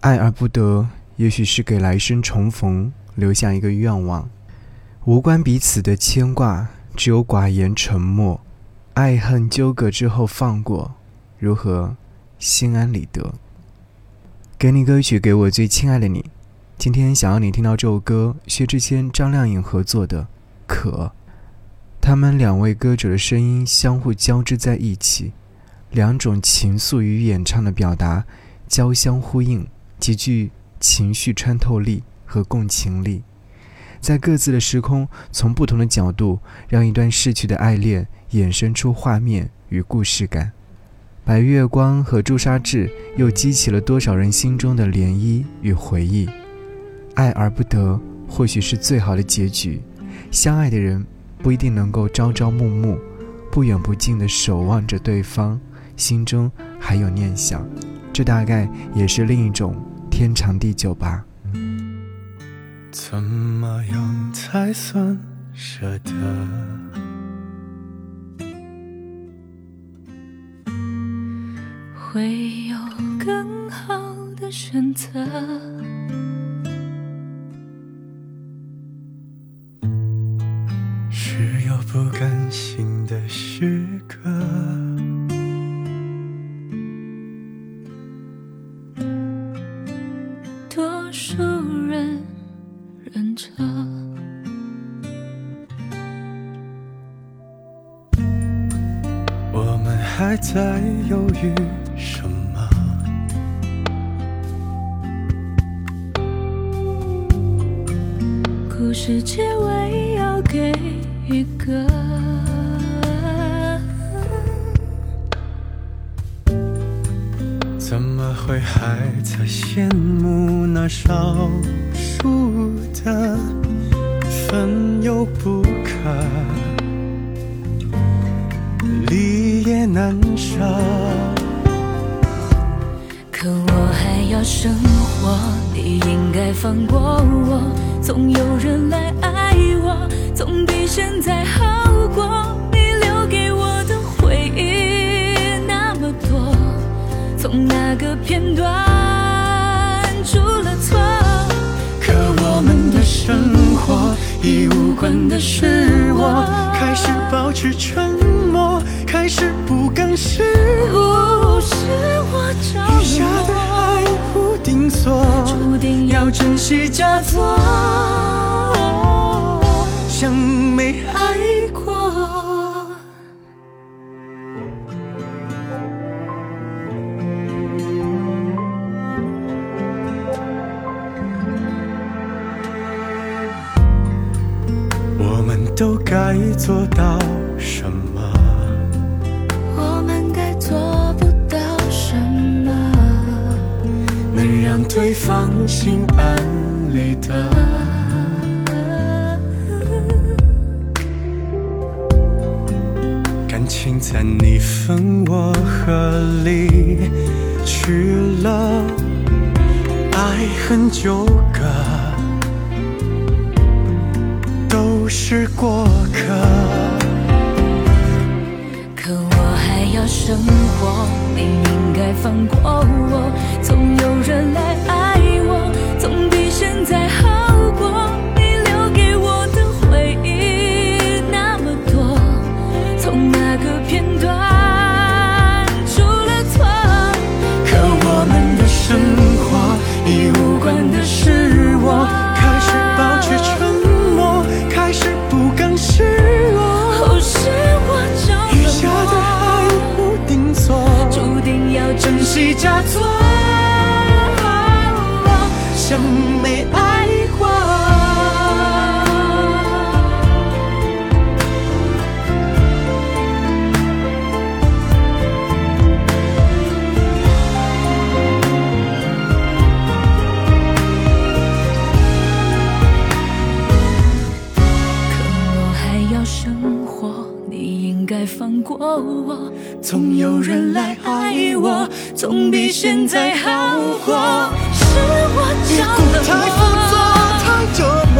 爱而不得，也许是给来生重逢留下一个愿望。无关彼此的牵挂，只有寡言沉默。爱恨纠葛之后放过，如何心安理得？给你歌曲，给我最亲爱的你。今天想要你听到这首歌，薛之谦、张靓颖合作的《可》。他们两位歌者的声音相互交织在一起，两种情愫与演唱的表达交相呼应，极具情绪穿透力和共情力。在各自的时空，从不同的角度，让一段逝去的爱恋衍生出画面与故事感。白月光和朱砂痣又激起了多少人心中的涟漪与回忆？爱而不得，或许是最好的结局。相爱的人不一定能够朝朝暮暮、不远不近地守望着对方，心中还有念想，这大概也是另一种天长地久吧。怎么样才算舍得？会有更好的选择。是有不甘心的时刻。多数人忍着，我们还在犹豫什么？故事结尾要给一个。怎么会还在羡慕那少数的分忧不可？离也难舍。可我还要生活，你应该放过我。总有人来爱我，总比现在好过。你留给我的回忆那么多，从哪个片段已无关的是我，开始保持沉默，开始不甘示弱。是我着余下的爱无定所，注定要珍惜假作，都该做到什么？我们该做不到什么？能让对方心安理得？感情在你分我合里去了，爱恨纠葛是过客。可我还要生活，你应该放过我。总有人来爱我，总比现在好谁假装像没爱过？来放过我，总有人来爱我，总比现在好过。是我长得太浮躁，太折磨。